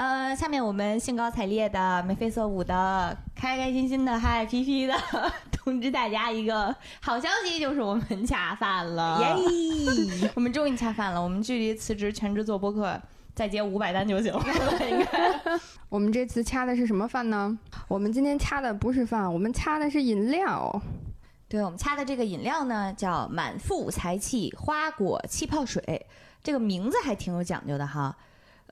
呃，下面我们兴高采烈的、眉飞色舞的、开开心心的、嗨皮皮的通知大家一个好消息，就是我们恰饭了！耶！我们终于恰饭了，我们距离辞职全职做播客再接五百单就行了，应该。我们这次掐的是什么饭呢？我们今天掐的不是饭，我们掐的是饮料。对，我们掐的这个饮料呢，叫满腹才气花果气泡水，这个名字还挺有讲究的哈。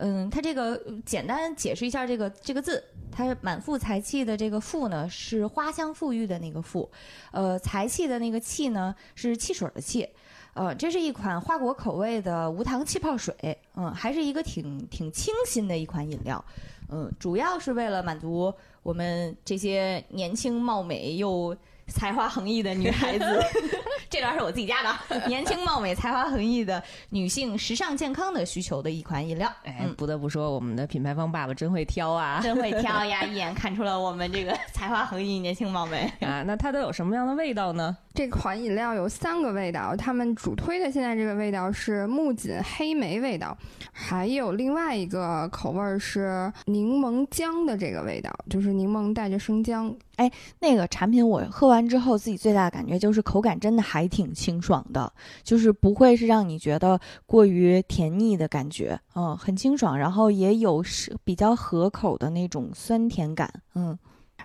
嗯，它这个简单解释一下这个这个字，它满腹才气的这个“腹”呢是花香馥郁的那个“富”，呃，才气的那个“气”呢是汽水的“气”，呃，这是一款花果口味的无糖气泡水，嗯，还是一个挺挺清新的一款饮料，嗯，主要是为了满足我们这些年轻貌美又。才华横溢的女孩子，这段是我自己加的。年轻貌美、才华横溢的女性，时尚健康的需求的一款饮料。哎，不得不说，我们的品牌方爸爸真会挑啊，真会挑呀！一眼看出了我们这个才华横溢、年轻貌美啊。那它都有什么样的味道呢？这款饮料有三个味道，他们主推的现在这个味道是木槿黑莓味道，还有另外一个口味是柠檬姜的这个味道，就是柠檬带着生姜。哎，那个产品我喝完之后，自己最大的感觉就是口感真的还挺清爽的，就是不会是让你觉得过于甜腻的感觉，嗯，很清爽，然后也有是比较合口的那种酸甜感，嗯。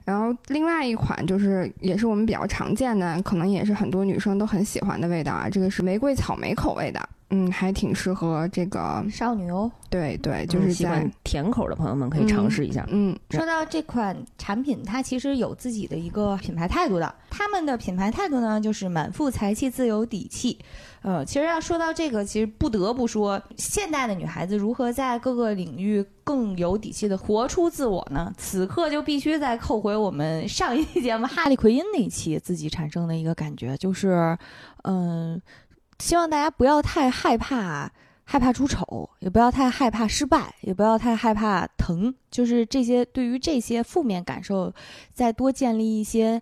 然后另外一款就是也是我们比较常见的，可能也是很多女生都很喜欢的味道啊，这个是玫瑰草莓口味的。嗯，还挺适合这个少女哦。对对，就是喜欢甜口的朋友们可以尝试一下。嗯，说到这款产品，它其实有自己的一个品牌态度的。他们的品牌态度呢，就是满腹才气，自有底气。呃，其实要说到这个，其实不得不说，现代的女孩子如何在各个领域更有底气的活出自我呢？此刻就必须再扣回我们上一期节目哈利奎因那一期自己产生的一个感觉，就是，嗯。希望大家不要太害怕，害怕出丑，也不要太害怕失败，也不要太害怕疼。就是这些，对于这些负面感受，再多建立一些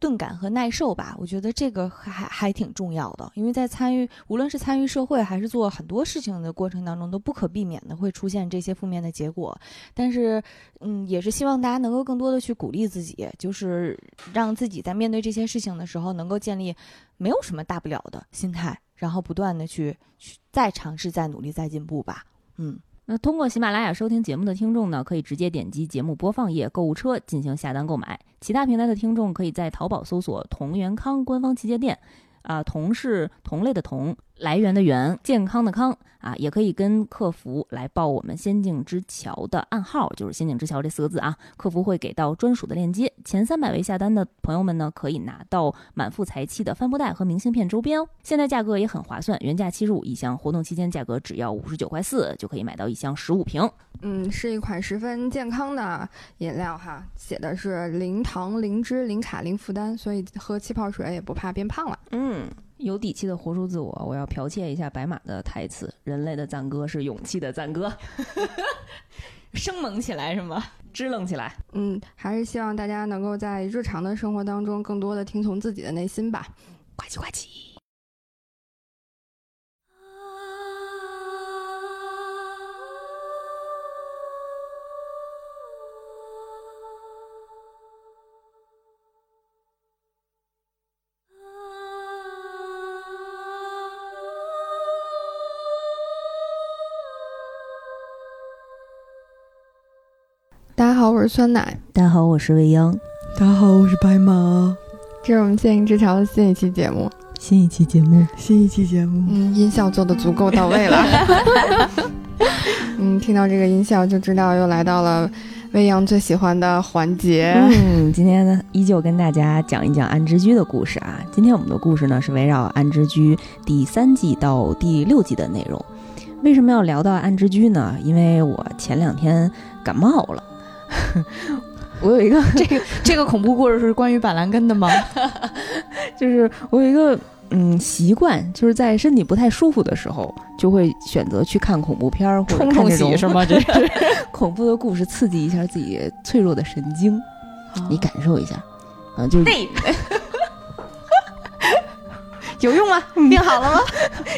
钝感和耐受吧。我觉得这个还还挺重要的，因为在参与，无论是参与社会还是做很多事情的过程当中，都不可避免的会出现这些负面的结果。但是，嗯，也是希望大家能够更多的去鼓励自己，就是让自己在面对这些事情的时候，能够建立没有什么大不了的心态。然后不断的去去再尝试、再努力、再进步吧。嗯，那通过喜马拉雅收听节目的听众呢，可以直接点击节目播放页购物车进行下单购买；其他平台的听众可以在淘宝搜索“同源康”官方旗舰店。啊，同是同类的同，来源的源，健康的康啊，也可以跟客服来报我们“仙境之桥”的暗号，就是“仙境之桥”这四个字啊，客服会给到专属的链接。前三百位下单的朋友们呢，可以拿到满腹才气的帆布袋和明信片周边哦。现在价格也很划算，原价七十五一箱，活动期间价格只要五十九块四就可以买到一箱十五瓶。嗯，是一款十分健康的饮料哈，写的是零糖、零脂、零卡、零负担，所以喝气泡水也不怕变胖了。嗯，有底气的活出自我。我要剽窃一下白马的台词：人类的赞歌是勇气的赞歌，生猛起来是吗？支棱起来。嗯，还是希望大家能够在日常的生活当中更多的听从自己的内心吧。呱唧呱唧。是酸奶。大家好，我是未央。大家好，我是白马。这是我们《仙境之桥》的新一期节目。新一期节目，新一期节目。嗯，音效做的足够到位了。嗯，听到这个音效就知道又来到了未央最喜欢的环节。嗯，今天呢，依旧跟大家讲一讲《安之居》的故事啊。今天我们的故事呢，是围绕《安之居》第三季到第六季的内容。为什么要聊到《安之居》呢？因为我前两天感冒了。我有一个 这个这个恐怖故事是关于板蓝根的吗？就是我有一个嗯习惯，就是在身体不太舒服的时候，就会选择去看恐怖片儿或者看这种是吗？这是恐怖的故事，刺激一下自己脆弱的神经。你感受一下，嗯，就是那有用吗？病好了吗？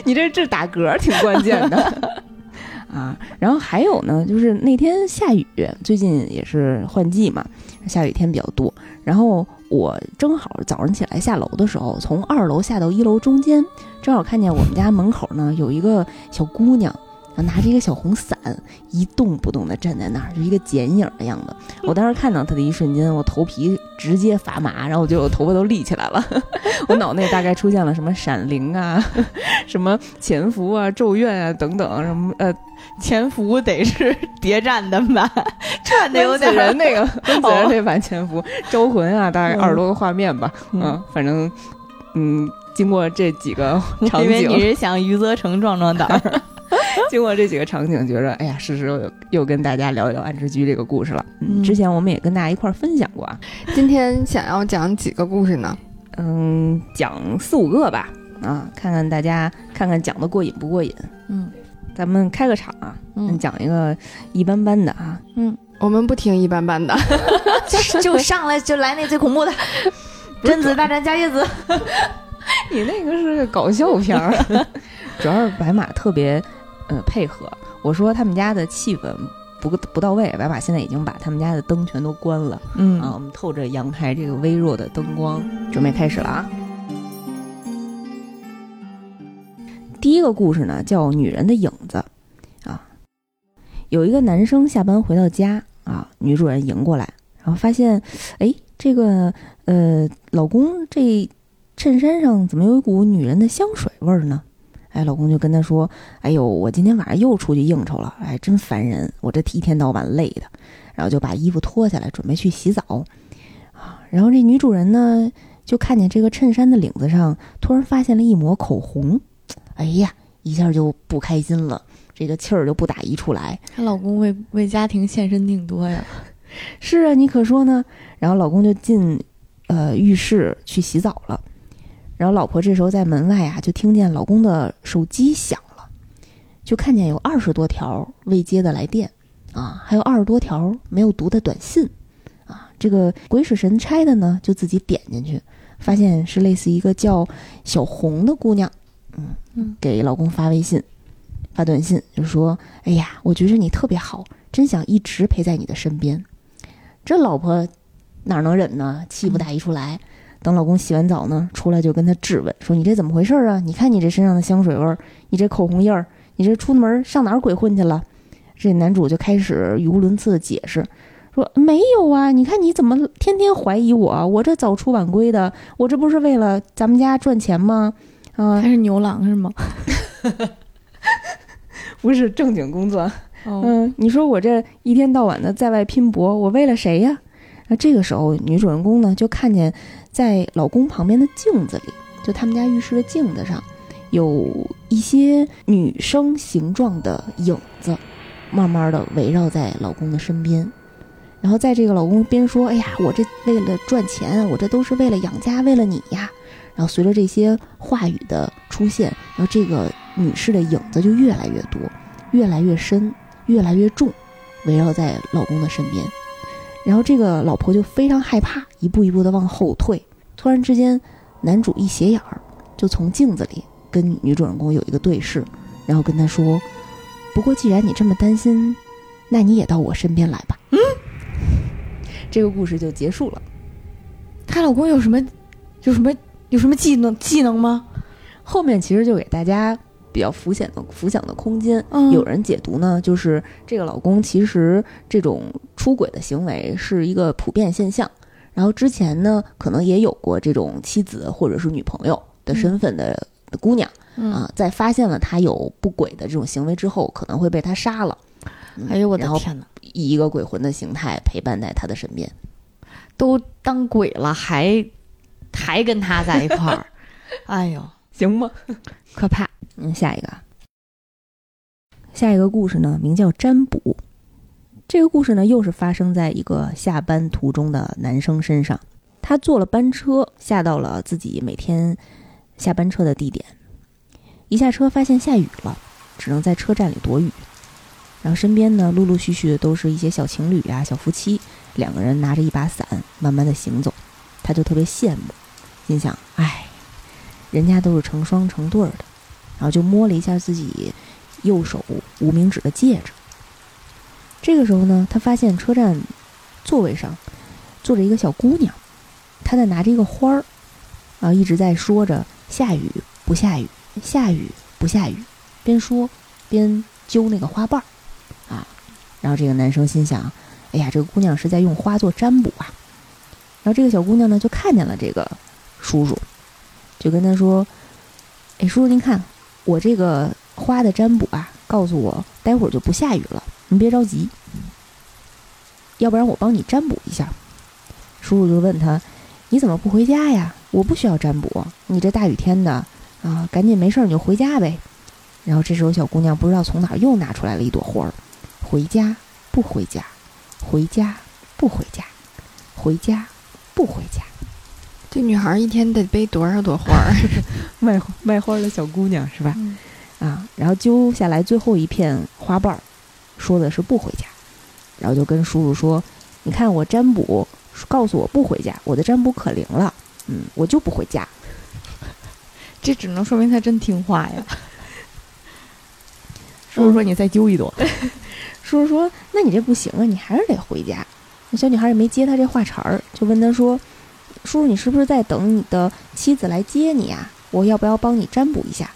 你这这打嗝挺关键的。啊，然后还有呢，就是那天下雨，最近也是换季嘛，下雨天比较多。然后我正好早上起来下楼的时候，从二楼下到一楼中间，正好看见我们家门口呢有一个小姑娘。拿着一个小红伞，一动不动的站在那儿，就一个剪影的样子。我当时看到他的一瞬间，我头皮直接发麻，然后我觉得我头发都立起来了。我脑内大概出现了什么闪灵啊，什么潜伏啊、咒怨啊等等，什么呃，潜伏得是谍战的吧？串的有点人那个温子仁那版潜伏招魂啊，大概二十多个画面吧。嗯，反正嗯，经过这几个场景，你是想余则成壮壮胆儿。经过这几个场景，觉着哎呀，是时候又又跟大家聊一聊《安之居》这个故事了。嗯，之前我们也跟大家一块儿分享过啊。今天想要讲几个故事呢？嗯，讲四五个吧。啊，看看大家看看讲的过瘾不过瘾。嗯，咱们开个场啊，嗯讲一个一般般的啊。嗯，我们不听一般般的，就上来就来那最恐怖的《贞子大战伽椰子》。你那个是搞笑片儿，主要是白马特别。呃，配合我说他们家的气氛不不到位，白马现在已经把他们家的灯全都关了。嗯啊，我们透着阳台这个微弱的灯光，准备开始了啊。第一个故事呢，叫《女人的影子》啊。有一个男生下班回到家啊，女主人迎过来，然后发现，哎，这个呃，老公这衬衫上怎么有一股女人的香水味儿呢？哎，老公就跟她说：“哎呦，我今天晚上又出去应酬了，哎，真烦人！我这一天到晚累的。”然后就把衣服脱下来，准备去洗澡。啊，然后这女主人呢，就看见这个衬衫的领子上突然发现了一抹口红，哎呀，一下就不开心了，这个气儿就不打一处来。她老公为为家庭献身挺多呀。是啊，你可说呢。然后老公就进呃浴室去洗澡了。然后老婆这时候在门外啊，就听见老公的手机响了，就看见有二十多条未接的来电，啊，还有二十多条没有读的短信，啊，这个鬼使神差的呢，就自己点进去，发现是类似一个叫小红的姑娘，嗯嗯，给老公发微信，发短信，就说：“哎呀，我觉着你特别好，真想一直陪在你的身边。”这老婆哪能忍呢？气不打一处来。等老公洗完澡呢，出来就跟他质问说：“你这怎么回事啊？你看你这身上的香水味儿，你这口红印儿，你这出门上哪儿鬼混去了？”这男主就开始语无伦次的解释说：“没有啊，你看你怎么天天怀疑我？我这早出晚归的，我这不是为了咱们家赚钱吗？啊，他是牛郎是吗？不是正经工作。嗯，你说我这一天到晚的在外拼搏，我为了谁呀？那这个时候，女主人公呢就看见。”在老公旁边的镜子里，就他们家浴室的镜子上，有一些女生形状的影子，慢慢的围绕在老公的身边。然后在这个老公边说：“哎呀，我这为了赚钱，我这都是为了养家，为了你呀。”然后随着这些话语的出现，然后这个女士的影子就越来越多，越来越深，越来越重，围绕在老公的身边。然后这个老婆就非常害怕，一步一步的往后退。突然之间，男主一斜眼儿，就从镜子里跟女主人公有一个对视，然后跟她说：“不过既然你这么担心，那你也到我身边来吧。”嗯，这个故事就结束了。她老公有什么，有什么，有什么技能技能吗？后面其实就给大家。比较浮显的浮想的空间，有人解读呢，就是这个老公其实这种出轨的行为是一个普遍现象，然后之前呢可能也有过这种妻子或者是女朋友的身份的姑娘啊，在发现了他有不轨的这种行为之后，可能会被他杀了。哎呦我的天哪！以一个鬼魂的形态陪伴在他的身边，都当鬼了还还跟他在一块儿，哎呦，行吗？可怕。嗯，下一个，下一个故事呢，名叫占卜。这个故事呢，又是发生在一个下班途中的男生身上。他坐了班车，下到了自己每天下班车的地点。一下车，发现下雨了，只能在车站里躲雨。然后身边呢，陆陆续续的都是一些小情侣啊、小夫妻，两个人拿着一把伞，慢慢的行走。他就特别羡慕，心想：哎，人家都是成双成对的。然后就摸了一下自己右手无名指的戒指，这个时候呢，他发现车站座位上坐着一个小姑娘，她在拿着一个花儿，啊，一直在说着“下雨不下雨，下雨不下雨”，边说边揪那个花瓣儿，啊，然后这个男生心想：“哎呀，这个姑娘是在用花做占卜啊。”然后这个小姑娘呢，就看见了这个叔叔，就跟他说：“哎，叔叔您看，我这个花的占卜啊，告诉我待会儿就不下雨了。”您别着急，要不然我帮你占卜一下。叔叔就问他：“你怎么不回家呀？我不需要占卜，你这大雨天的啊，赶紧没事你就回家呗。”然后这时候小姑娘不知道从哪儿又拿出来了一朵花儿，回家不回家，回家不回家，回家不回家。这女孩一天得背多少朵花儿？卖卖花的小姑娘是吧？啊，然后揪下来最后一片花瓣儿。说的是不回家，然后就跟叔叔说：“你看我占卜，告诉我不回家，我的占卜可灵了，嗯，我就不回家。”这只能说明他真听话呀。叔叔说：“你再揪一朵。”叔叔说：“那你这不行啊，你还是得回家。”那小女孩也没接他这话茬儿，就问他说：“叔叔，你是不是在等你的妻子来接你啊？我要不要帮你占卜一下？”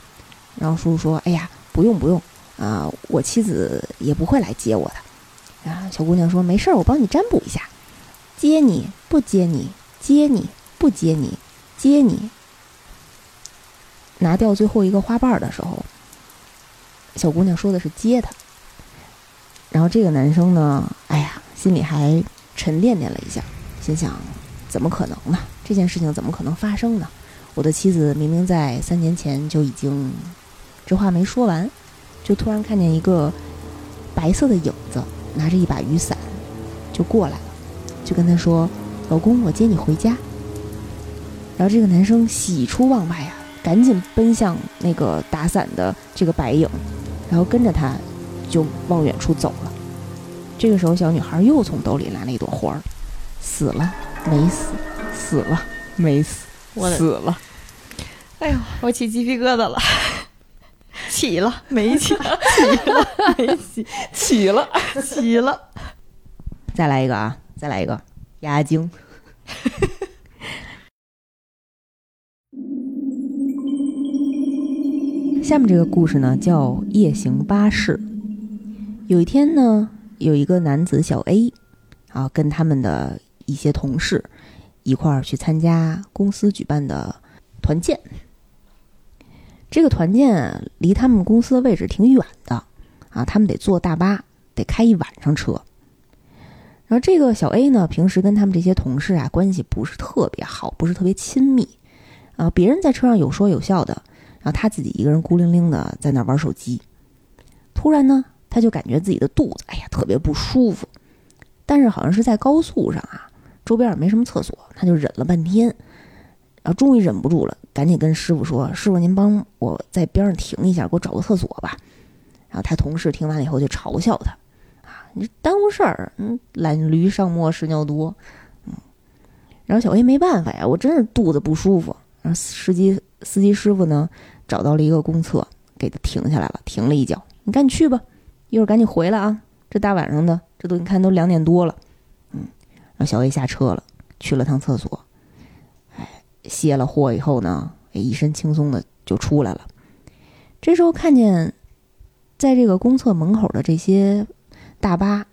然后叔叔说：“哎呀，不用不用。”啊，我妻子也不会来接我的。啊，小姑娘说：“没事儿，我帮你占卜一下，接你不接你，接你不接你，接你。”拿掉最后一个花瓣的时候，小姑娘说的是接他。然后这个男生呢，哎呀，心里还沉甸甸了一下，心想：怎么可能呢？这件事情怎么可能发生呢？我的妻子明明在三年前就已经……这话没说完。就突然看见一个白色的影子，拿着一把雨伞，就过来了，就跟他说：“老公，我接你回家。”然后这个男生喜出望外啊，赶紧奔向那个打伞的这个白影，然后跟着他就往远处走了。这个时候，小女孩又从兜里拿了一朵花儿，死了没死，死了没死，死了。哎呦，我起鸡皮疙瘩了。起了没起？起了没起？起了起了。再来一个啊！再来一个压惊。下面这个故事呢，叫《夜行巴士》。有一天呢，有一个男子小 A 啊，跟他们的一些同事一块儿去参加公司举办的团建。这个团建离他们公司的位置挺远的，啊，他们得坐大巴，得开一晚上车。然后这个小 A 呢，平时跟他们这些同事啊关系不是特别好，不是特别亲密，啊，别人在车上有说有笑的，然后他自己一个人孤零零的在那玩手机。突然呢，他就感觉自己的肚子，哎呀，特别不舒服。但是好像是在高速上啊，周边也没什么厕所，他就忍了半天。然后终于忍不住了，赶紧跟师傅说：“师傅，您帮我在边上停一下，给我找个厕所吧。”然后他同事听完了以后就嘲笑他：“啊，你耽误事儿，嗯，懒驴上磨屎尿多。”嗯，然后小 A 没办法呀，我真是肚子不舒服。然后司机司机师傅呢找到了一个公厕，给他停下来了，停了一脚：“你赶紧去吧，一会儿赶紧回来啊！这大晚上的，这都你看都两点多了。”嗯，然后小 A 下车了，去了趟厕所。卸了货以后呢，一身轻松的就出来了。这时候看见，在这个公厕门口的这些大巴，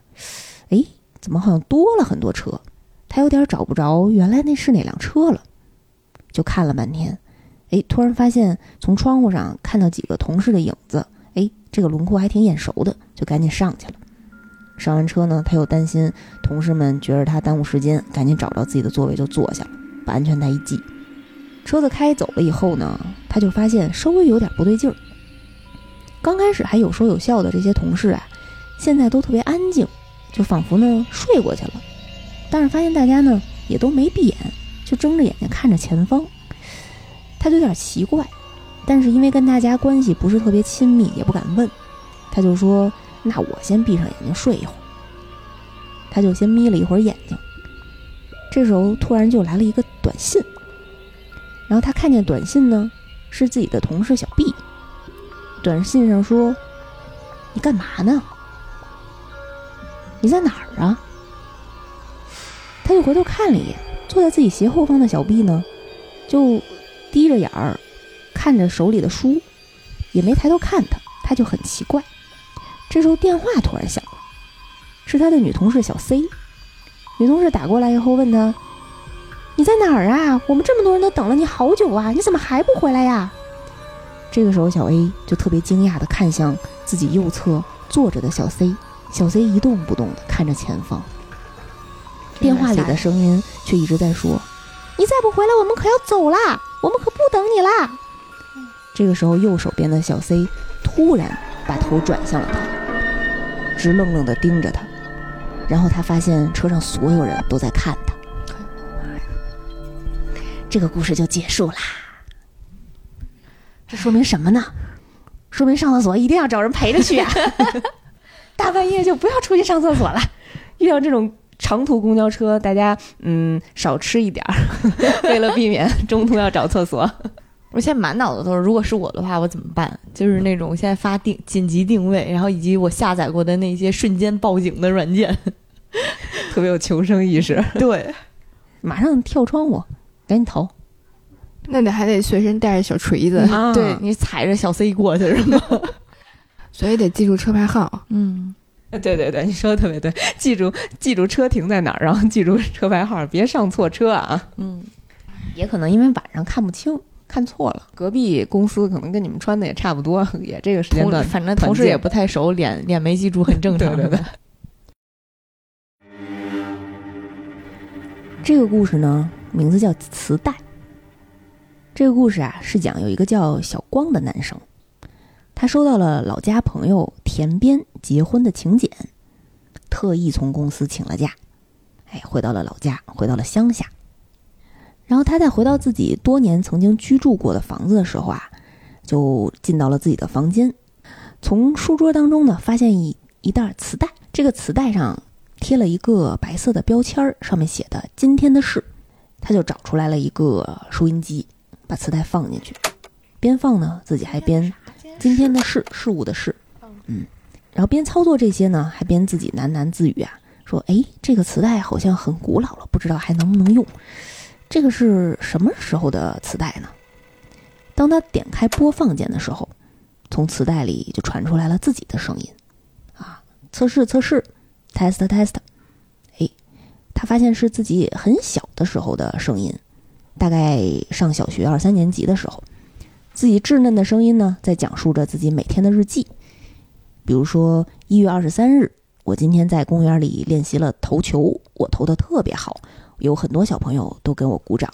哎，怎么好像多了很多车？他有点找不着原来那是哪辆车了，就看了半天，哎，突然发现从窗户上看到几个同事的影子，哎，这个轮廓还挺眼熟的，就赶紧上去了。上完车呢，他又担心同事们觉得他耽误时间，赶紧找到自己的座位就坐下了，把安全带一系。车子开走了以后呢，他就发现稍微有点不对劲儿。刚开始还有说有笑的这些同事啊，现在都特别安静，就仿佛呢睡过去了。但是发现大家呢也都没闭眼，就睁着眼睛看着前方。他就有点奇怪，但是因为跟大家关系不是特别亲密，也不敢问，他就说：“那我先闭上眼睛睡一会儿。”他就先眯了一会儿眼睛。这时候突然就来了一个短信。然后他看见短信呢，是自己的同事小 B。短信上说：“你干嘛呢？”你在哪儿啊？”他就回头看了一眼，坐在自己斜后方的小 B 呢，就低着眼儿看着手里的书，也没抬头看他，他就很奇怪。这时候电话突然响了，是他的女同事小 C。女同事打过来以后问他：“你在哪儿啊？我们这么多人都等了你好久啊，你怎么还不回来呀？”这个时候，小 A 就特别惊讶地看向自己右侧坐着的小 C，小 C 一动不动地看着前方。电话里的声音却一直在说：“你再不回来，我们可要走啦！我们可不等你啦！”这个时候，右手边的小 C 突然把头转向了他，直愣愣地盯着他。然后他发现车上所有人都在看他，这个故事就结束啦。这说明什么呢？说明上厕所一定要找人陪着去啊！大半夜就不要出去上厕所了。遇到这种长途公交车，大家嗯少吃一点儿，为了避免 中途要找厕所。我现在满脑子都是，如果是我的话，我怎么办？就是那种现在发定紧急定位，然后以及我下载过的那些瞬间报警的软件。特别有求生意识，对，马上跳窗户，赶紧投。那你还得随身带着小锤子，对你踩着小 C 过去是吗？所以得记住车牌号。嗯，对对对，你说的特别对，记住记住车停在哪儿，然后记住车牌号，别上错车啊。嗯，也可能因为晚上看不清，看错了。隔壁公司可能跟你们穿的也差不多，也这个时间段，反正同事也不太熟，脸脸没记住很正常。对对对。这个故事呢，名字叫《磁带》。这个故事啊，是讲有一个叫小光的男生，他收到了老家朋友田边结婚的请柬，特意从公司请了假，哎，回到了老家，回到了乡下。然后他在回到自己多年曾经居住过的房子的时候啊，就进到了自己的房间，从书桌当中呢，发现一一袋磁带，这个磁带上。贴了一个白色的标签儿，上面写的“今天的事”，他就找出来了一个收音机，把磁带放进去，边放呢，自己还边“今天的事”事物的事，嗯，然后边操作这些呢，还边自己喃喃自语啊，说：“哎，这个磁带好像很古老了，不知道还能不能用。这个是什么时候的磁带呢？”当他点开播放键的时候，从磁带里就传出来了自己的声音，啊，测试测试。test test，他发现是自己很小的时候的声音，大概上小学二三年级的时候，自己稚嫩的声音呢，在讲述着自己每天的日记。比如说，一月二十三日，我今天在公园里练习了投球，我投的特别好，有很多小朋友都给我鼓掌。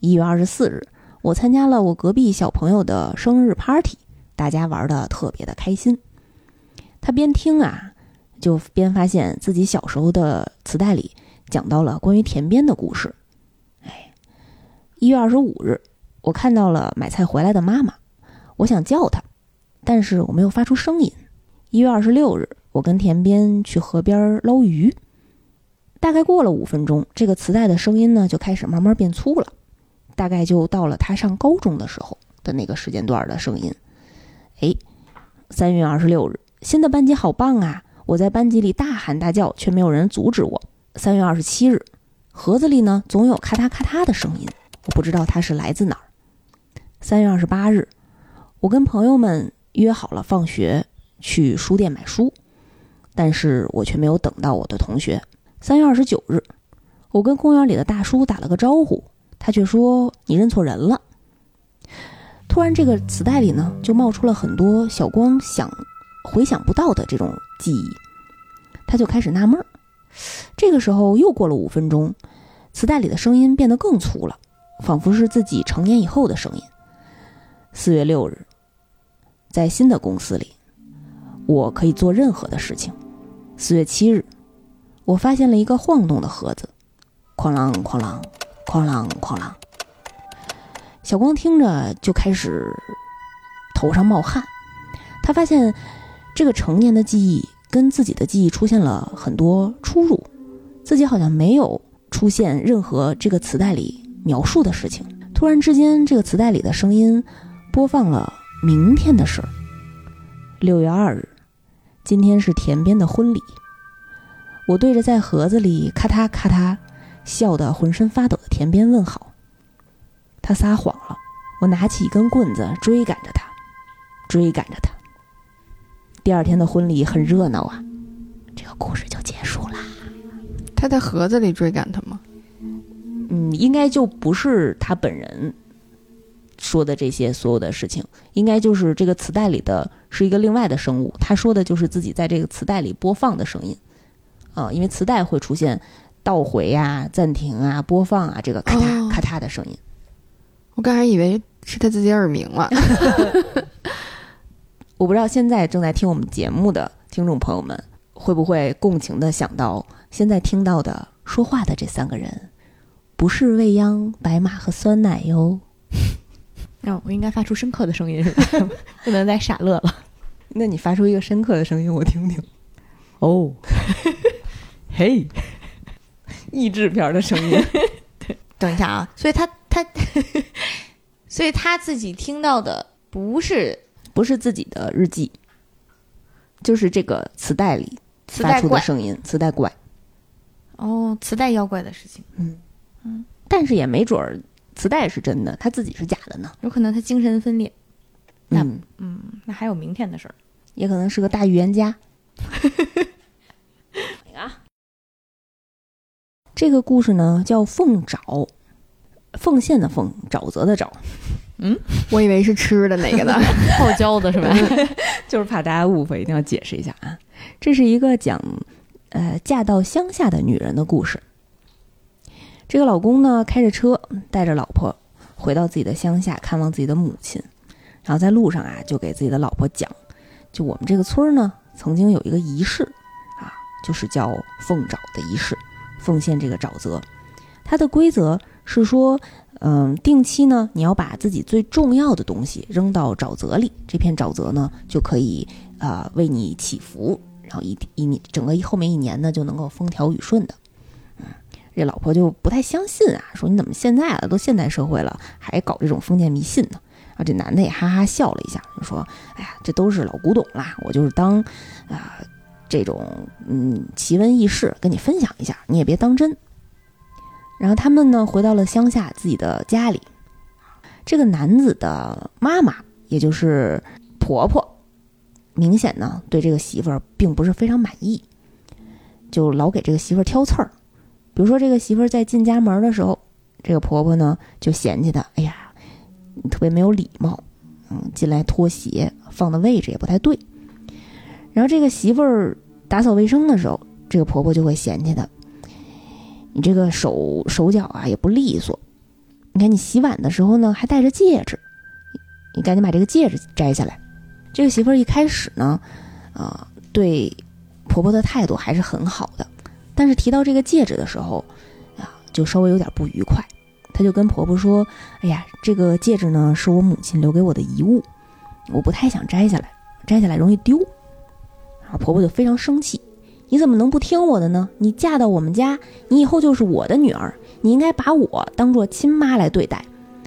一月二十四日，我参加了我隔壁小朋友的生日 party，大家玩的特别的开心。他边听啊。就边发现自己小时候的磁带里讲到了关于田边的故事。哎，一月二十五日，我看到了买菜回来的妈妈，我想叫她，但是我没有发出声音。一月二十六日，我跟田边去河边捞鱼，大概过了五分钟，这个磁带的声音呢就开始慢慢变粗了，大概就到了他上高中的时候的那个时间段的声音。哎，三月二十六日，新的班级好棒啊！我在班级里大喊大叫，却没有人阻止我。三月二十七日，盒子里呢总有咔嗒咔嗒的声音，我不知道它是来自哪儿。三月二十八日，我跟朋友们约好了放学去书店买书，但是我却没有等到我的同学。三月二十九日，我跟公园里的大叔打了个招呼，他却说你认错人了。突然，这个磁带里呢就冒出了很多小光想。回想不到的这种记忆，他就开始纳闷儿。这个时候又过了五分钟，磁带里的声音变得更粗了，仿佛是自己成年以后的声音。四月六日，在新的公司里，我可以做任何的事情。四月七日，我发现了一个晃动的盒子，哐啷哐啷，哐啷哐啷。小光听着就开始头上冒汗，他发现。这个成年的记忆跟自己的记忆出现了很多出入，自己好像没有出现任何这个磁带里描述的事情。突然之间，这个磁带里的声音播放了明天的事儿。六月二日，今天是田边的婚礼。我对着在盒子里咔嗒咔嗒笑得浑身发抖的田边问好。他撒谎了，我拿起一根棍子追赶着他，追赶着他。第二天的婚礼很热闹啊，这个故事就结束啦。他在盒子里追赶他吗？嗯，应该就不是他本人说的这些所有的事情，应该就是这个磁带里的是一个另外的生物，他说的就是自己在这个磁带里播放的声音。啊、因为磁带会出现倒回啊、暂停啊、播放啊这个咔嗒哦咔嗒的声音。我刚才以为是他自己耳鸣了。我不知道现在正在听我们节目的听众朋友们会不会共情的想到，现在听到的说话的这三个人，不是未央、白马和酸奶哟。那我应该发出深刻的声音是吧？不能再傻乐了。那你发出一个深刻的声音，我听听。哦，嘿，励志片儿的声音。等一下啊，所以他他，所以他自己听到的不是不是自己的日记，就是这个磁带里发出的声音，磁带怪。哦，磁带妖怪的事情，嗯嗯但是也没准儿磁带是真的，他自己是假的呢。有可能他精神分裂。那嗯，嗯，那还有明天的事儿。也可能是个大预言家。啊，这个故事呢叫凤爪，奉献的奉，沼泽的沼，我以为是吃的那个呢。泡椒的是吧？就是怕大家误会，一定要解释一下啊。这是一个讲呃嫁到乡下的女人的故事。这个老公呢开着车带着老婆回到自己的乡下看望自己的母亲，然后在路上啊就给自己的老婆讲，就我们这个村儿呢曾经有一个仪式啊，就是叫奉沼的仪式，奉献这个沼泽。它的规则是说，嗯，定期呢你要把自己最重要的东西扔到沼泽里，这片沼泽呢就可以呃为你祈福，然后一一年整个后面一年呢就能够风调雨顺的。嗯，这老婆就不太相信啊，说你怎么现在了都现代社会了还搞这种封建迷信呢？啊，这男的也哈哈笑了一下，就说：“哎呀，这都是老古董啦，我就是当啊、这种嗯奇闻异事跟你分享一下，你也别当真。”然后他们呢回到了乡下自己的家里，这个男子的妈妈，也就是婆婆，明显呢对这个媳妇儿并不是非常满意，就老给这个媳妇儿挑刺儿。比如说这个媳妇儿在进家门的时候，这个婆婆呢就嫌弃她，哎呀，你特别没有礼貌，嗯，进来脱鞋放的位置也不太对。然后这个媳妇儿打扫卫生的时候，这个婆婆就会嫌弃她，你这个手手脚啊也不利索。你看你洗碗的时候呢还戴着戒指，你赶紧把这个戒指摘下来。这个媳妇儿一开始呢，啊、对婆婆的态度还是很好的，但是提到这个戒指的时候，啊，就稍微有点不愉快。她就跟婆婆说：“哎呀，这个戒指呢是我母亲留给我的遗物，我不太想摘下来，摘下来容易丢。”然后婆婆就非常生气：“你怎么能不听我的呢？你嫁到我们家，你以后就是我的女儿，你应该把我当做亲妈来对待，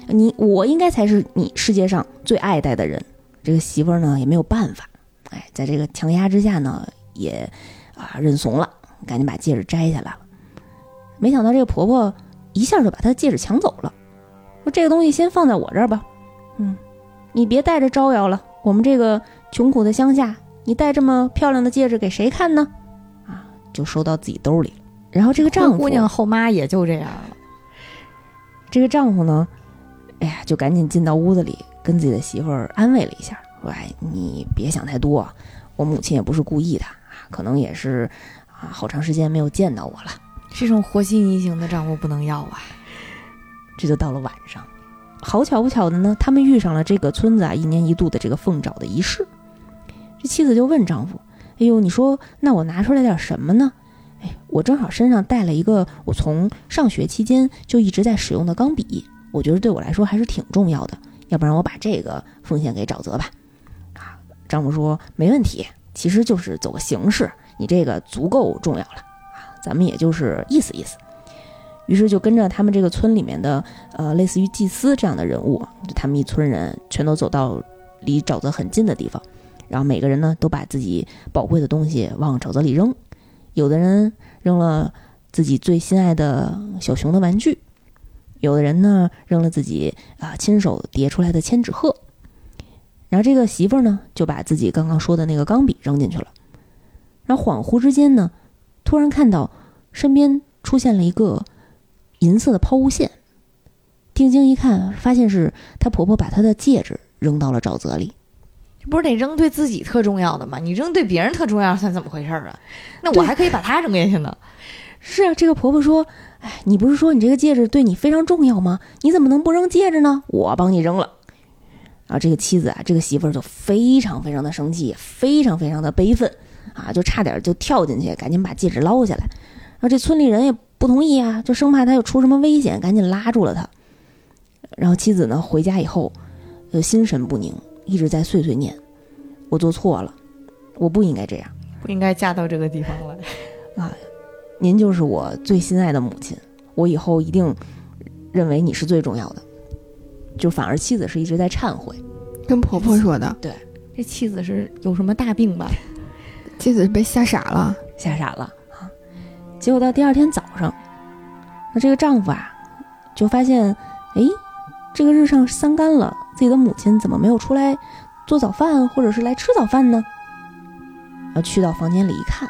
你我应该才是你世界上最爱戴的人。”这个媳妇儿呢也没有办法，哎，在这个强压之下呢，也啊认怂了，赶紧把戒指摘下来了。没想到这个婆婆一下就把她的戒指抢走了，说这个东西先放在我这儿吧，嗯，你别带着招摇了。我们这个穷苦的乡下，你戴这么漂亮的戒指给谁看呢？啊，就收到自己兜里了。然后这个丈夫，姑娘后妈也就这样了。这个丈夫呢，哎呀，就赶紧进到屋子里，跟自己的媳妇儿安慰了一下，说：“哎，你别想太多，我母亲也不是故意的啊，可能也是啊，好长时间没有见到我了。”这种和稀泥型的丈夫不能要啊！这就到了晚上，好巧不巧的呢，他们遇上了这个村子啊一年一度的这个凤爪的仪式。这妻子就问丈夫：“哎呦，你说那我拿出来点什么呢？哎，我正好身上带了一个我从上学期间就一直在使用的钢笔，我觉得对我来说还是挺重要的，要不然我把这个奉献给沼泽吧。”啊，丈夫说：“没问题，其实就是走个形式，你这个足够重要了啊，咱们也就是意思意思。”于是就跟着他们这个村里面的呃类似于祭司这样的人物，就他们一村人全都走到离沼泽很近的地方，然后每个人呢都把自己宝贵的东西往沼泽里扔，有的人扔了自己最心爱的小熊的玩具，有的人呢扔了自己啊亲手叠出来的千纸鹤。然后这个媳妇儿呢，就把自己刚刚说的那个钢笔扔进去了。然后恍惚之间呢，突然看到身边出现了一个银色的抛物线。定睛一看，发现是她婆婆把她的戒指扔到了沼泽里。这不是得扔对自己特重要的吗？你扔对别人特重要，算怎么回事儿啊？那我还可以把它扔下去呢。是啊，这个婆婆说：“哎，你不是说你这个戒指对你非常重要吗？你怎么能不扔戒指呢？我帮你扔了。”啊，这个妻子啊，这个媳妇儿就非常非常的生气，非常非常的悲愤啊，就差点就跳进去，赶紧把戒指捞下来。然后这村里人也不同意啊，就生怕他又出什么危险，赶紧拉住了他。然后妻子呢回家以后，就，心神不宁，一直在碎碎念：“我做错了，我不应该这样。”不应该嫁到这个地方来。啊您就是我最心爱的母亲，我以后一定认为你是最重要的。就反而妻子是一直在忏悔，跟婆婆说的，对 这妻子是有什么大病吧？妻子是被吓傻了。吓傻了啊。结果到第二天早上，那这个丈夫啊，就发现，哎，这个日上三竿了，自己的母亲怎么没有出来做早饭，或者是来吃早饭呢？要去到房间里一看，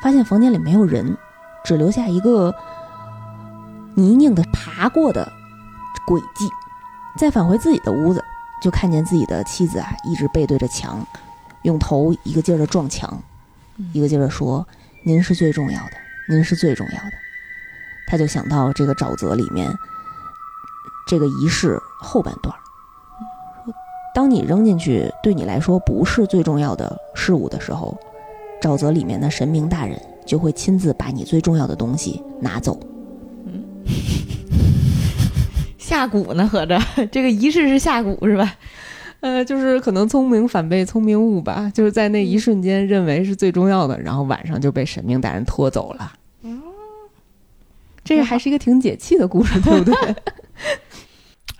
发现房间里没有人，只留下一个泥泞的爬过的轨迹。再返回自己的屋子，就看见自己的妻子啊，一直背对着墙，用头一个劲儿的撞墙，一个劲儿的说：“您是最重要的，您是最重要的。”他就想到这个沼泽里面这个仪式后半段儿，说当你扔进去对你来说不是最重要的事物的时候，沼泽里面的神明大人就会亲自把你最重要的东西拿走。下蛊呢？合着 这个仪式是下蛊是吧？呃，就是可能聪明反被聪明误吧，就是在那一瞬间认为是最重要的，然后晚上就被神明大人拖走了。这个还是一个挺解气的故事，对不对？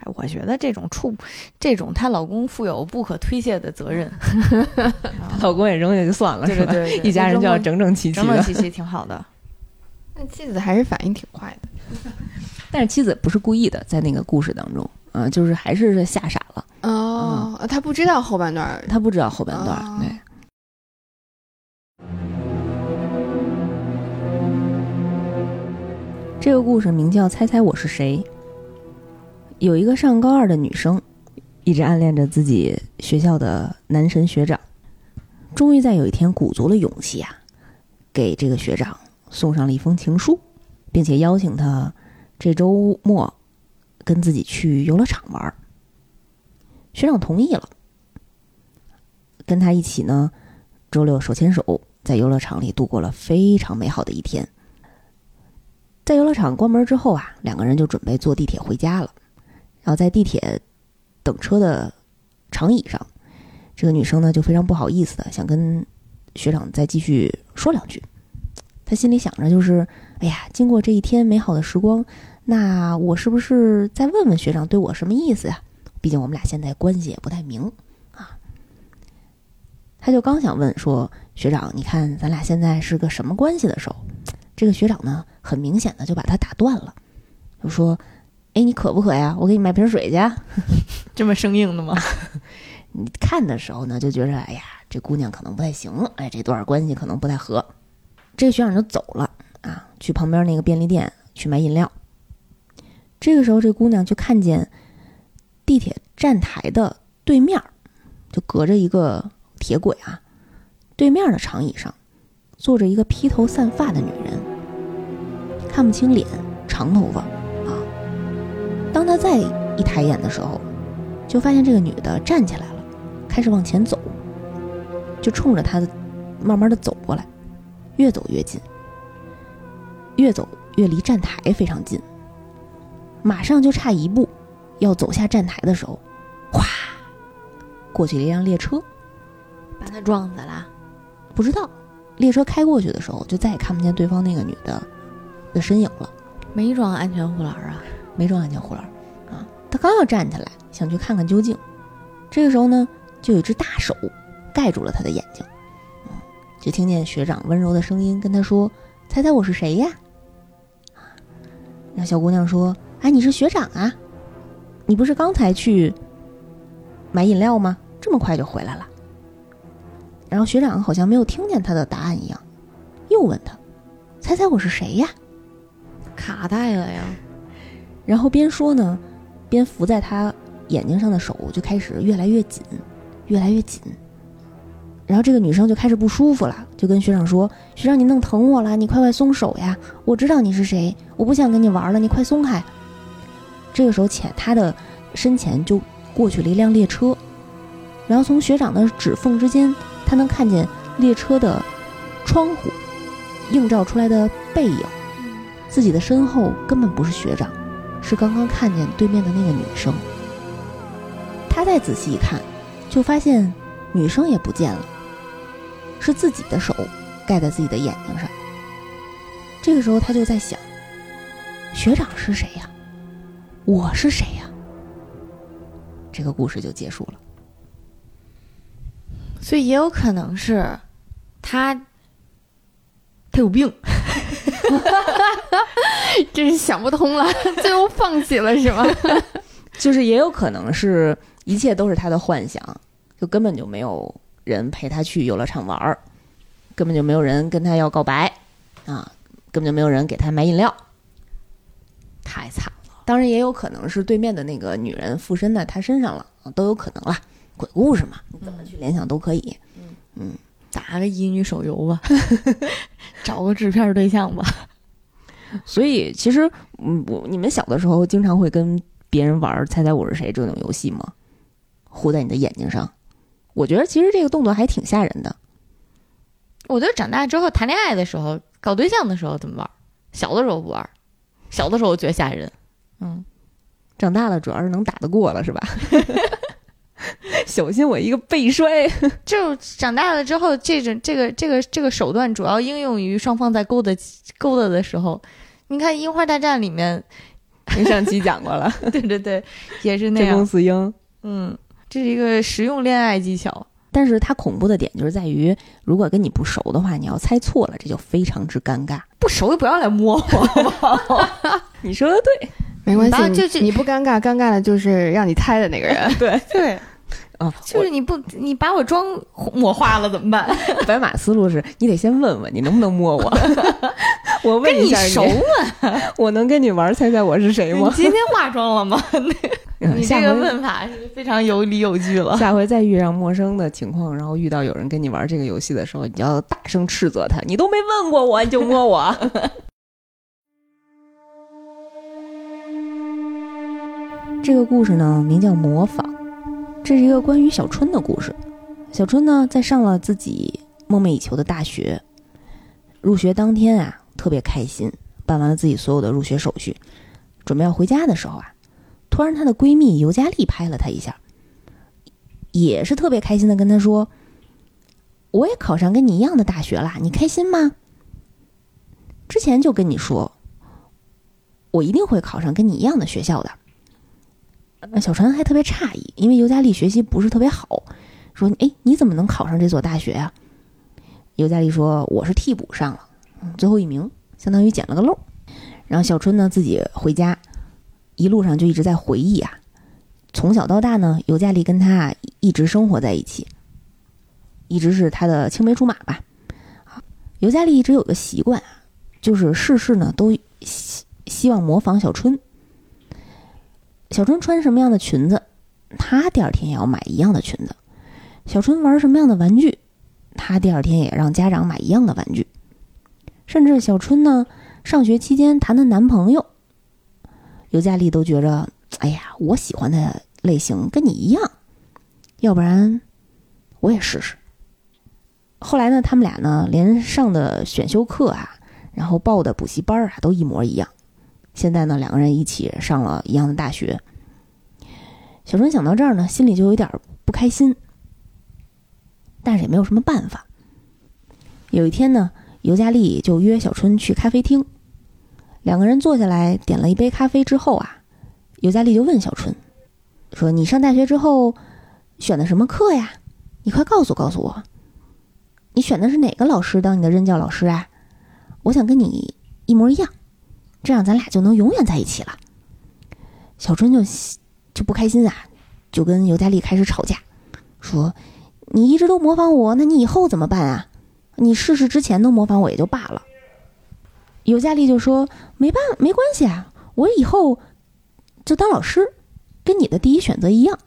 哎，我觉得这种处，这种她老公负有不可推卸的责任。她老公也扔下就算了，是吧？对对对，对一家人就要整整齐齐的。整整齐齐，挺好的。那妻子还是反应挺快的。但是妻子不是故意的，在那个故事当中，啊、就是还是吓傻了，哦，他不知道后半段儿。他不知道后半段。哦对，这个故事名叫《猜猜我是谁》。有一个上高二的女生，一直暗恋着自己学校的男神学长，终于在有一天鼓足了勇气啊，给这个学长送上了一封情书，并且邀请他这周末跟自己去游乐场玩。学长同意了，跟他一起呢，周六手牵手在游乐场里度过了非常美好的一天。在游乐场关门之后啊，两个人就准备坐地铁回家了。然后在地铁等车的长椅上，这个女生呢就非常不好意思的想跟学长再继续说两句。她心里想着就是，哎呀，经过这一天美好的时光，那我是不是再问问学长对我什么意思呀？毕竟我们俩现在关系也不太明啊。他就刚想问说，学长，你看咱俩现在是个什么关系的时候，这个学长呢，很明显的就把他打断了，就说：“哎，你渴不渴呀？我给你买瓶水去啊。”这么生硬的吗？你看的时候呢，就觉着哎呀，这姑娘可能不太行了，哎，这段关系可能不太合。这个学长就走了啊，去旁边那个便利店去买饮料。这个时候，这姑娘就看见地铁站台的对面儿，就隔着一个铁轨啊，对面的长椅上坐着一个披头散发的女人，看不清脸，长头发啊。当他再一抬眼的时候，就发现这个女的站起来了，开始往前走，就冲着他的慢慢的走过来，越走越近，越走越离站台非常近，马上就差一步要走下站台的时候，哗，过去了一辆列车，把他撞死了。不知道列车开过去的时候，就再也看不见对方那个女的的身影了，没装安全护栏啊！没装安全护栏啊。他刚要站起来想去看看究竟，这个时候呢，就有一只大手盖住了他的眼睛。嗯，就听见学长温柔的声音跟他说：“猜猜我是谁呀？”那小姑娘说：“哎，你是学长啊？你不是刚才去买饮料吗？这么快就回来了？”然后学长好像没有听见她的答案一样，又问他：“猜猜我是谁呀？”卡带了呀。然后边说呢，边扶在她眼睛上的手就开始越来越紧，越来越紧。然后这个女生就开始不舒服了，就跟学长说：“学长，你弄疼我了，你快快松手呀！我知道你是谁，我不想跟你玩了，你快松开。”这个时候，前他的身前就过去了一辆列车，然后从学长的指缝之间，他能看见列车的窗户映照出来的背影，自己的身后根本不是学长，是刚刚看见对面的那个女生。他再仔细一看，就发现女生也不见了。是自己的手盖在自己的眼睛上。这个时候，他就在想：学长是谁呀？我是谁呀？这个故事就结束了。所以也有可能是他，他有病。真是想不通了，最后放弃了是吗？就是也有可能是一切都是他的幻想，就根本就没有。人陪他去游乐场玩儿，根本就没有人跟他要告白，啊，根本就没有人给他买饮料，太惨了。当然也有可能是对面的那个女人附身在他身上了，都有可能啦。鬼故事嘛，你怎么去联想都可以。嗯，打个乙女手游吧，找个制片对象吧。所以其实，嗯，我你们小的时候经常会跟别人玩猜猜我是谁这种游戏吗？糊在你的眼睛上。我觉得其实这个动作还挺吓人的。我觉得长大之后谈恋爱的时候、搞对象的时候怎么玩？小的时候不玩，小的时候觉得吓人。嗯，长大了主要是能打得过了，是吧？小心我一个背摔。就长大了之后，这种这个这个这个手段主要应用于双方在勾搭勾搭的时候。你看《樱花大战》里面，上期讲过了。对对对，也是那样。这公司鹰，嗯。这是一个实用恋爱技巧，但是它恐怖的点就是在于，如果跟你不熟的话，你要猜错了，这就非常之尴尬。不熟就不要来摸我。你说的对，没关系，就是你不尴尬，尴尬的就是让你猜的那个人。对 对，啊，就是你不你把我妆抹花了怎么办？白马思路是你得先问问你能不能摸我。我问一下你熟吗？我能跟你玩猜猜我是谁吗？你今天化妆了吗？你这个问法是非常有理有据了。下回再遇上陌生的情况，然后遇到有人跟你玩这个游戏的时候，你要大声斥责他：“你都没问过我，你就摸我。”这个故事呢，名叫《模仿》，这是一个关于小春的故事。小春呢，在上了自己梦寐以求的大学，入学当天啊，特别开心，办完了自己所有的入学手续，准备要回家的时候啊。突然，她的闺蜜尤佳丽拍了她一下，也是特别开心的跟她说：“我也考上跟你一样的大学啦，你开心吗？”之前就跟你说，我一定会考上跟你一样的学校的。那小川还特别诧异，因为尤佳丽学习不是特别好，说：“哎，你怎么能考上这所大学呀？”尤佳丽说：“我是替补上了，最后一名，相当于捡了个漏。”然后小春呢，自己回家。一路上就一直在回忆啊，从小到大呢，尤佳丽跟他一直生活在一起，一直是他的青梅竹马吧。尤佳丽一直有个习惯啊，就是事事呢都希希望模仿小春。小春穿什么样的裙子，他第二天也要买一样的裙子；小春玩什么样的玩具，他第二天也让家长买一样的玩具。甚至小春呢，上学期间谈的男朋友。尤佳丽都觉着，哎呀，我喜欢的类型跟你一样，要不然我也试试。后来呢，他们俩呢，连上的选修课啊，然后报的补习班啊，都一模一样。现在呢，两个人一起上了一样的大学。小春想到这儿呢，心里就有点不开心，但是也没有什么办法。有一天呢，尤佳丽就约小春去咖啡厅。两个人坐下来点了一杯咖啡之后啊，尤佳丽就问小春说：“你上大学之后选的什么课呀？你快告诉告诉我。”你选的是哪个老师当你的任教老师啊？我想跟你一模一样，这样咱俩就能永远在一起了。”小春就就不开心啊，就跟尤佳丽开始吵架，说：“你一直都模仿我，那你以后怎么办啊？你试试之前都模仿我也就罢了。”尤佳丽就说：“没办没关系啊，我以后就当老师，跟你的第一选择一样。”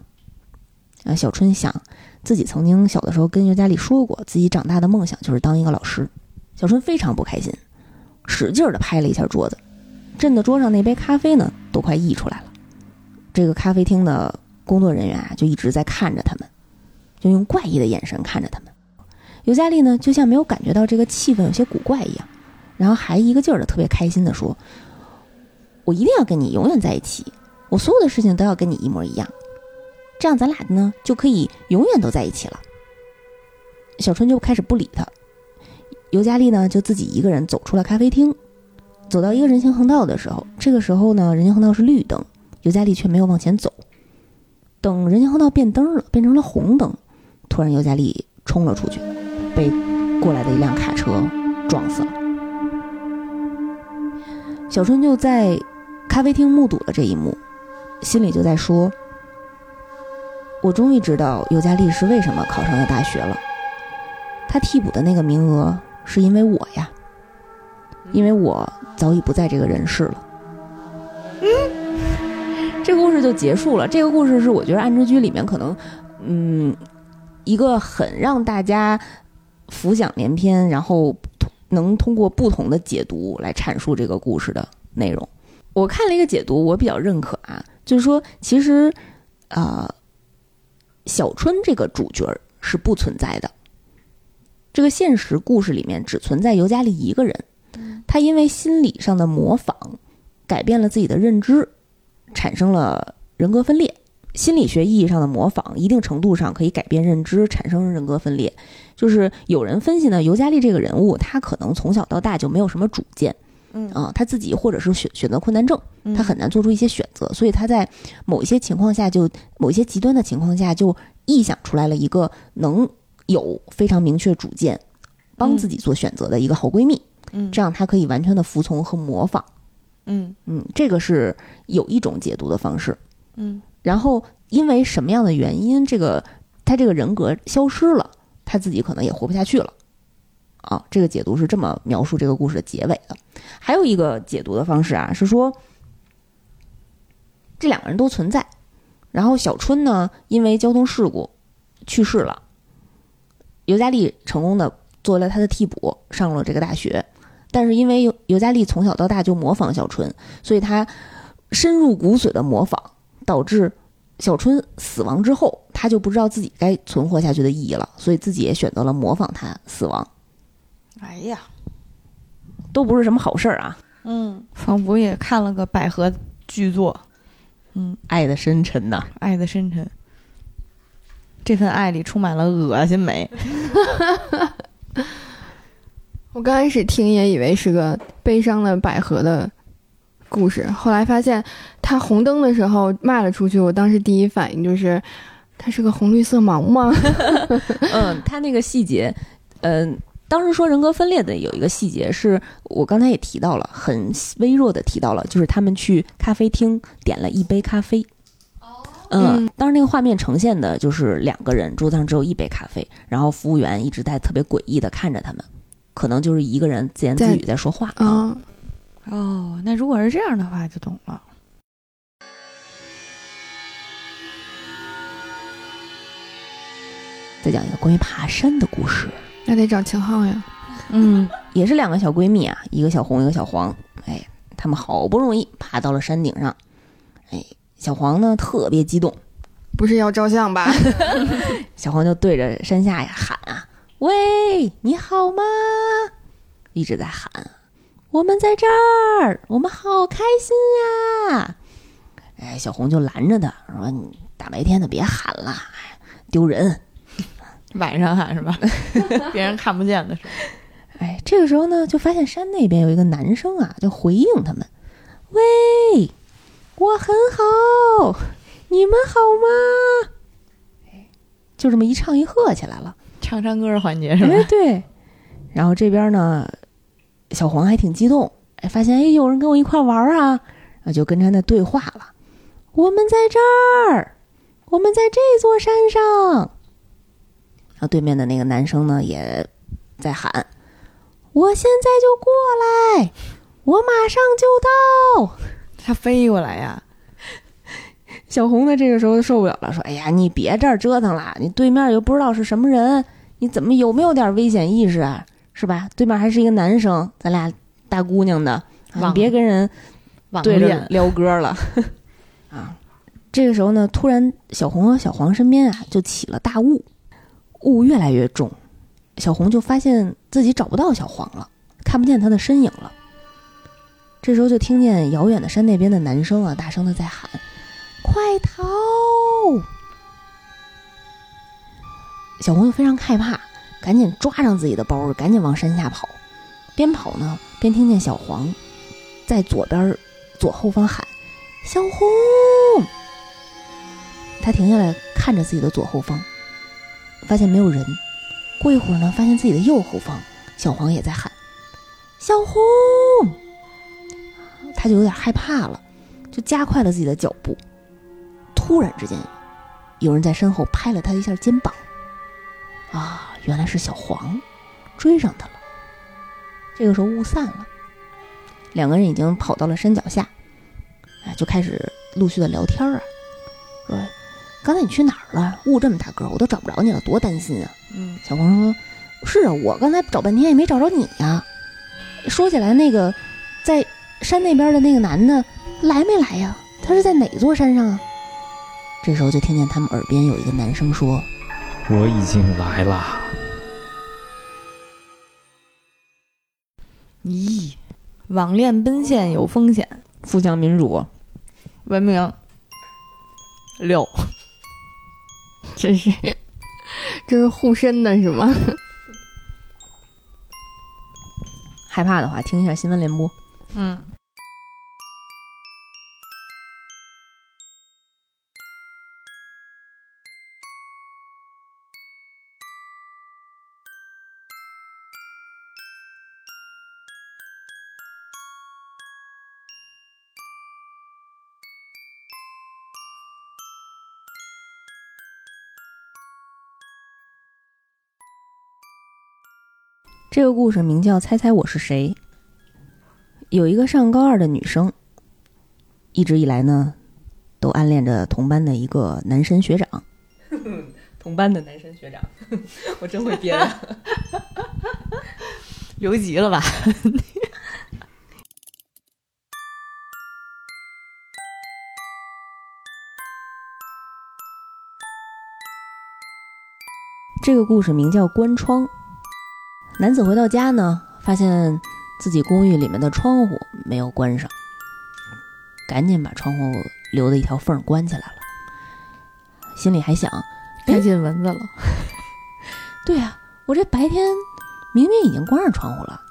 啊，小春想自己曾经小的时候跟尤佳丽说过，自己长大的梦想就是当一个老师。小春非常不开心，使劲的拍了一下桌子，震的桌上那杯咖啡呢都快溢出来了。这个咖啡厅的工作人员啊，就一直在看着他们，就用怪异的眼神看着他们。尤加利呢，就像没有感觉到这个气氛有些古怪一样，然后还一个劲儿的特别开心的说：“我一定要跟你永远在一起，我所有的事情都要跟你一模一样，这样咱俩呢就可以永远都在一起了。”小春就开始不理他，尤加利呢就自己一个人走出了咖啡厅，走到一个人行横道的时候，这个时候呢人行横道是绿灯。尤加利却没有往前走，等人行横道变灯了，变成了红灯，突然尤加利冲了出去，被过来的一辆卡车撞死了。小春就在咖啡厅目睹了这一幕，心里就在说：“我终于知道尤加利是为什么考上了大学了。他替补的那个名额是因为我呀，因为我早已不在这个人世了。”嗯。这个故事就结束了。这个故事是我觉得《暗之居》里面可能，嗯，一个很让大家浮想联翩，然后能通过不同的解读来阐述这个故事的内容。我看了一个解读，我比较认可啊，就是说，其实，呃，小春这个主角是不存在的。这个现实故事里面只存在尤加利一个人，他因为心理上的模仿，改变了自己的认知。产生了人格分裂。心理学意义上的模仿，一定程度上可以改变认知，产生人格分裂。就是有人分析呢，尤加利这个人物，他可能从小到大就没有什么主见，嗯啊，他自己或者是选选择困难症，他很难做出一些选择，所以他在某一些情况下，就某一些极端的情况下，就臆想出来了一个能有非常明确主见，帮自己做选择的一个好闺蜜，嗯这样他可以完全的服从和模仿。嗯嗯，这个是有一种解读的方式。嗯然后因为什么样的原因，这个他这个人格消失了，他自己可能也活不下去了。啊，这个解读是这么描述这个故事的结尾的。还有一个解读的方式啊，是说这两个人都存在，然后小春呢因为交通事故去世了，尤加利成功的做了他的替补，上了这个大学。但是因为尤尤加利从小到大就模仿小春，所以他深入骨髓的模仿，导致小春死亡之后，他就不知道自己该存活下去的意义了，所以自己也选择了模仿他死亡，哎呀，都不是什么好事儿啊！嗯，仿佛也看了个百合巨作，嗯，爱的深沉呐，爱的深沉，这份爱里充满了恶心美。我刚开始听也以为是个悲伤的百合的故事，后来发现他红灯的时候卖了出去，我当时第一反应就是，他是个红绿色盲吗？嗯，他那个细节，嗯、当时说人格分裂的有一个细节是我刚才也提到了，很微弱的提到了，就是他们去咖啡厅点了一杯咖啡。嗯嗯，当时那个画面呈现的就是两个人桌子上只有一杯咖啡，然后服务员一直在特别诡异的看着他们，可能就是一个人自言自语在说话。啊，哦，那如果是这样的话，就懂了。再讲一个关于爬山的故事，那得找秦昊呀。嗯也是两个小闺蜜啊，一个小红，一个小黄。哎，她们好不容易爬到了山顶上，哎，小黄呢特别激动，不是要照相吧？小黄就对着山下呀喊啊：“喂，你好吗？”一直在喊：“我们在这儿，我们好开心呀！”哎，小红就拦着他说：“你大白天的别喊了，哎丢人。晚上喊是吧？别人看不见的时候。”哎，这个时候呢，就发现山那边有一个男生啊，就回应他们：“喂，我很好，你们好吗？”哎，就这么一唱一和起来了。唱唱歌环节是吧？哎，对。然后这边呢，小黄还挺激动，哎，发现哎有人跟我一块玩啊，啊，就跟他那对话了。我们在这儿，我们在这座山上。然后对面的那个男生呢，也在喊：“我现在就过来，我马上就到。”他飞过来呀！小红呢，这个时候受不了了，说：“哎呀，你别这儿折腾了，你对面又不知道是什么人，你怎么有没有点危险意识啊？是吧？对面还是一个男生，咱俩大姑娘的，啊、你别跟人网对着恋撩歌了 啊！”这个时候呢，突然小红和小黄身边啊就起了大雾，雾越来越重，小红就发现自己找不到小黄了，看不见他的身影了。这时候就听见遥远的山那边的男生啊，大声的在喊：“快逃！”小红又非常害怕，赶紧抓上自己的包，赶紧往山下跑。边跑呢，边听见小黄在左边左后方喊：“小红！”他停下来看着自己的左后方，发现没有人。过一会儿呢，发现自己的右后方，小黄也在喊：“小红！”他就有点害怕了，就加快了自己的脚步。突然之间，有人在身后拍了他一下肩膀。啊，原来是小黄，追上他了。这个时候雾散了，两个人已经跑到了山脚下，哎，就开始陆续的聊天啊，说：“刚才你去哪儿了？雾这么大个儿，我都找不着你了，多担心啊！”嗯，小黄说：“是啊，我刚才找半天也没找着你呀。说起来，那个在山那边的那个男的来没来呀？他是在哪座山上啊？”这时候就听见他们耳边有一个男生说我已经来了。咦，网恋奔现有风险，：“富强民主。文明六。这是这是护身的是吗？” 害怕的话，听一下新闻联播。嗯，这个故事名叫《猜猜我是谁》。有一个上高二的女生，一直以来呢，都暗恋着同班的一个男神学长。同班的男神学长，我真会编啊！留级了吧？这个故事名叫《关窗》。男子回到家呢，发现自己公寓里面的窗户没有关上，赶紧把窗户留的一条缝儿关起来了。心里还想：该进蚊子了。对啊，我这白天明明已经关上窗户了，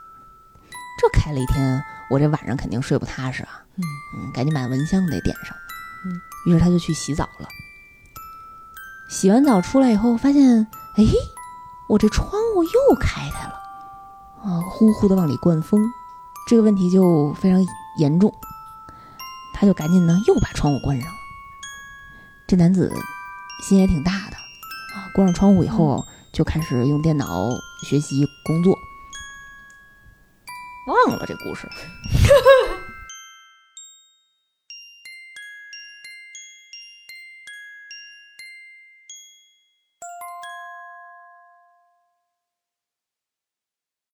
这开了一天，我这晚上肯定睡不踏实啊。嗯嗯，赶紧把蚊香得点上。嗯，于是他就去洗澡了。洗完澡出来以后，发现，哎，我这窗户又开开了，啊，呼呼的往里灌风，这个问题就非常严重。他就赶紧呢又把窗户关上了。这男子心也挺大的啊，关上窗户以后就开始用电脑学习工作。忘了这故事，